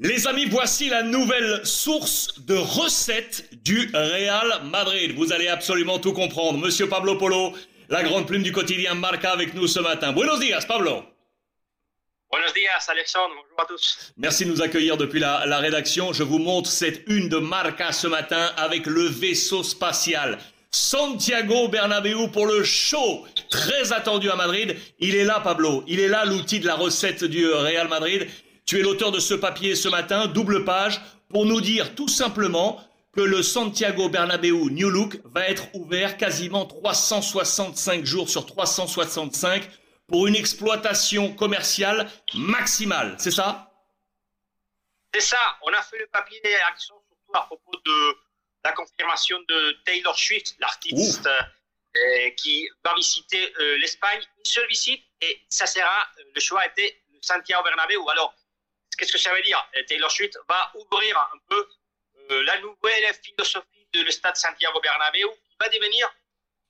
Les amis, voici la nouvelle source de recettes du Real Madrid. Vous allez absolument tout comprendre. Monsieur Pablo Polo, la grande plume du quotidien Marca avec nous ce matin. Buenos días, Pablo. Buenos días, Alexandre. Bonjour à tous. Merci de nous accueillir depuis la, la rédaction. Je vous montre cette une de Marca ce matin avec le vaisseau spatial. Santiago Bernabéu pour le show très attendu à Madrid. Il est là, Pablo. Il est là, l'outil de la recette du Real Madrid. Tu es l'auteur de ce papier ce matin, double page, pour nous dire tout simplement que le Santiago Bernabéu New Look va être ouvert quasiment 365 jours sur 365 pour une exploitation commerciale maximale. C'est ça? C'est ça. On a fait le papier d'action surtout à propos de la confirmation de Taylor Swift, l'artiste euh, qui va visiter euh, l'Espagne. Une seule visite et ça sera, euh, le choix a été Santiago Bernabéu. Alors, Qu'est-ce que ça veut dire? Taylor Swift va ouvrir un peu euh, la nouvelle philosophie de le stade Santiago Bernabéu, qui va devenir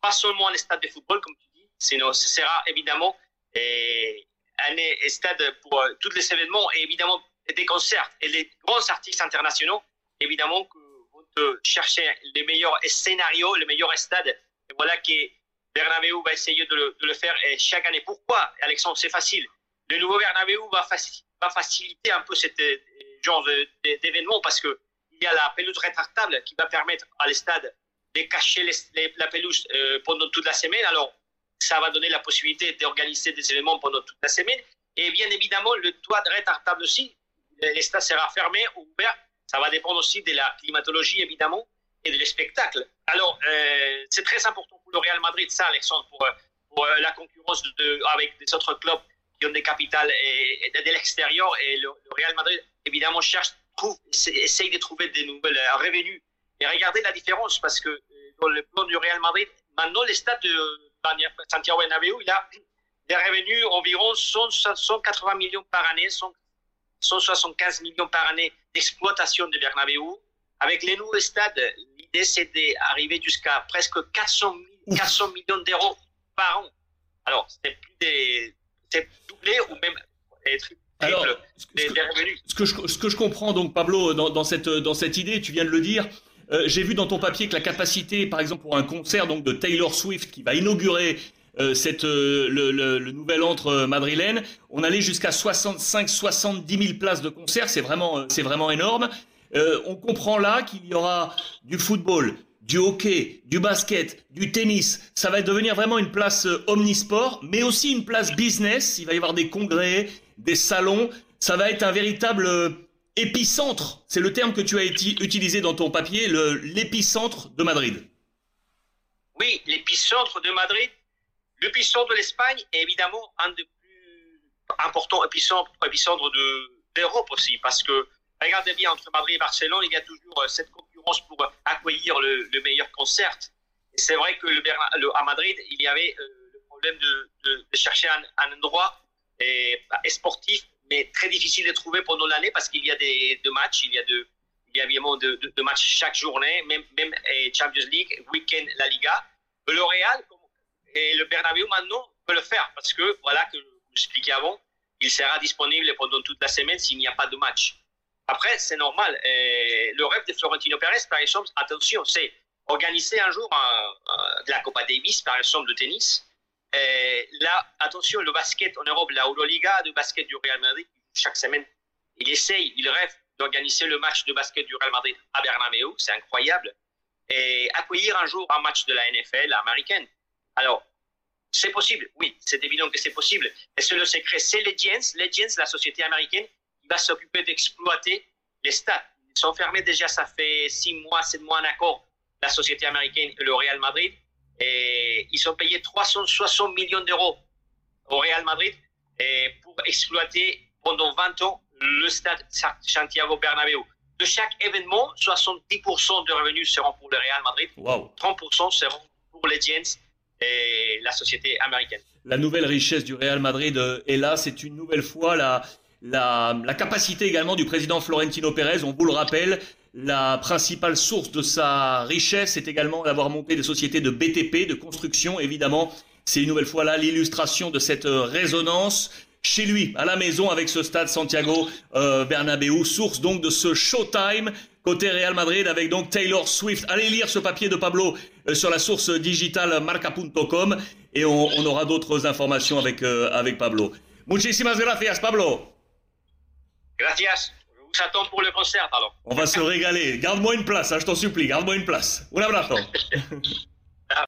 pas seulement un stade de football, comme tu dis, sinon ce sera évidemment un stade pour euh, tous les événements et évidemment des concerts et les grands artistes internationaux, évidemment, vont chercher les meilleurs scénarios, les meilleurs stades. Et voilà que Bernabéu va essayer de le, de le faire chaque année. Pourquoi, Alexandre? C'est facile. Le nouveau Bernabéu va faciliter va faciliter un peu ce euh, genre d'événement parce que il y a la pelouse rétractable qui va permettre à l'estade de cacher la pelouse euh, pendant toute la semaine. Alors, ça va donner la possibilité d'organiser des événements pendant toute la semaine. Et bien évidemment, le toit rétractable aussi, l'estade sera fermé ou ouvert. Ça va dépendre aussi de la climatologie, évidemment, et de spectacle. Alors, euh, c'est très important pour le Real Madrid, ça, Alexandre, pour, la concurrence avec des autres clubs qui ont des capitales et, de l'extérieur. Et le, Real Madrid, évidemment, cherche, trouve, essaye de trouver des nouvelles euh, revenus. Et regardez la différence, parce que euh, dans le plan du Real Madrid, maintenant, le stade de Santiago Bernabéu, il a des revenus environ 180 millions par année, 175 millions par année d'exploitation de Bernabéu. Avec les nouveaux stades, l'idée c'est d'arriver jusqu'à presque 400, 400 millions d'euros par an. Alors, c'est plus des, c'est doublé ou même triplé Alors, des, revenus. Ce que, je, ce que je comprends donc, Pablo, dans, dans, cette, dans cette idée, tu viens de le dire, euh, j'ai vu dans ton papier que la capacité, par exemple, pour un concert donc de Taylor Swift qui va inaugurer euh, cette, euh, le, le, le, nouvel entre madrilène, on allait jusqu'à 65-70 000 places de concert, c'est vraiment, c'est vraiment énorme. on comprend là qu'il y aura du football, du hockey, du basket, du tennis. Ça va devenir vraiment une place euh, omnisport, mais aussi une place business. Il va y avoir des congrès, des salons. Ça va être un véritable euh, épicentre. C'est le terme que tu as utilisé dans ton papier, l'épicentre de Madrid. Oui, l'épicentre de Madrid. L'épicentre de l'Espagne est évidemment un des plus importants épicentres, d'Europe aussi, parce que regardez bien entre Madrid et Barcelone, il y a toujours euh, cette pour accueillir le, meilleur concert. C'est vrai que à Madrid, il y avait euh, le problème de, chercher un, endroit bah, sportif, mais très difficile de trouver pendant l'année parce qu'il y a des, matchs, il y a de, il évidemment de, matchs chaque journée, même, même Champions League, week-end, la Liga. Le Real et le Bernabéu maintenant peut le faire parce que, voilà, que je vous expliquais avant, il sera disponible pendant toute la semaine s'il n'y a pas de match. Après, c'est normal. le rêve de Florentino Pérez, par exemple, attention, c'est organiser un jour de la Copa Davis, par exemple, de tennis. Et là, attention, le basket en Europe, la Euroliga de basket du Real Madrid, chaque semaine, il essaye, il rêve d'organiser le match de basket du Real Madrid à Bernabeu, c'est incroyable, et accueillir un jour un match de la NFL américaine. Alors, c'est possible, oui, c'est évident que c'est possible. Et c'est le secret, c'est Legends, Legends, la société américaine, va s'occuper d'exploiter les stades. Ils sont fermés déjà, ça fait six mois, sept mois en accord, la société américaine et le Real Madrid. Et ils ont payé 360 millions d'euros au Real Madrid et pour exploiter pendant 20 ans le stade Santiago Bernabéu. De chaque événement, 70% de revenus seront pour le Real Madrid, 30% seront pour les Giants et la société américaine. La nouvelle richesse du Real Madrid euh, est là, c'est une nouvelle fois la, la, capacité également du président Florentino Pérez, on vous le rappelle, la principale source de sa richesse est également d'avoir monté des sociétés de BTP, de construction, évidemment. C'est une nouvelle fois là l'illustration de cette résonance chez lui, à la maison, avec ce stade Santiago euh, Bernabéu, source donc de ce Showtime côté Real Madrid avec donc Taylor Swift. Allez lire ce papier de Pablo euh, sur la source digitale marca.com et on, on aura d'autres informations avec, euh, avec Pablo. Muchísimas gracias, Pablo. Gracias. Je vous attends pour le concert, alors. On va se régaler. Garde-moi une place, hein, je t'en supplie. Garde-moi une place. Un abrazo.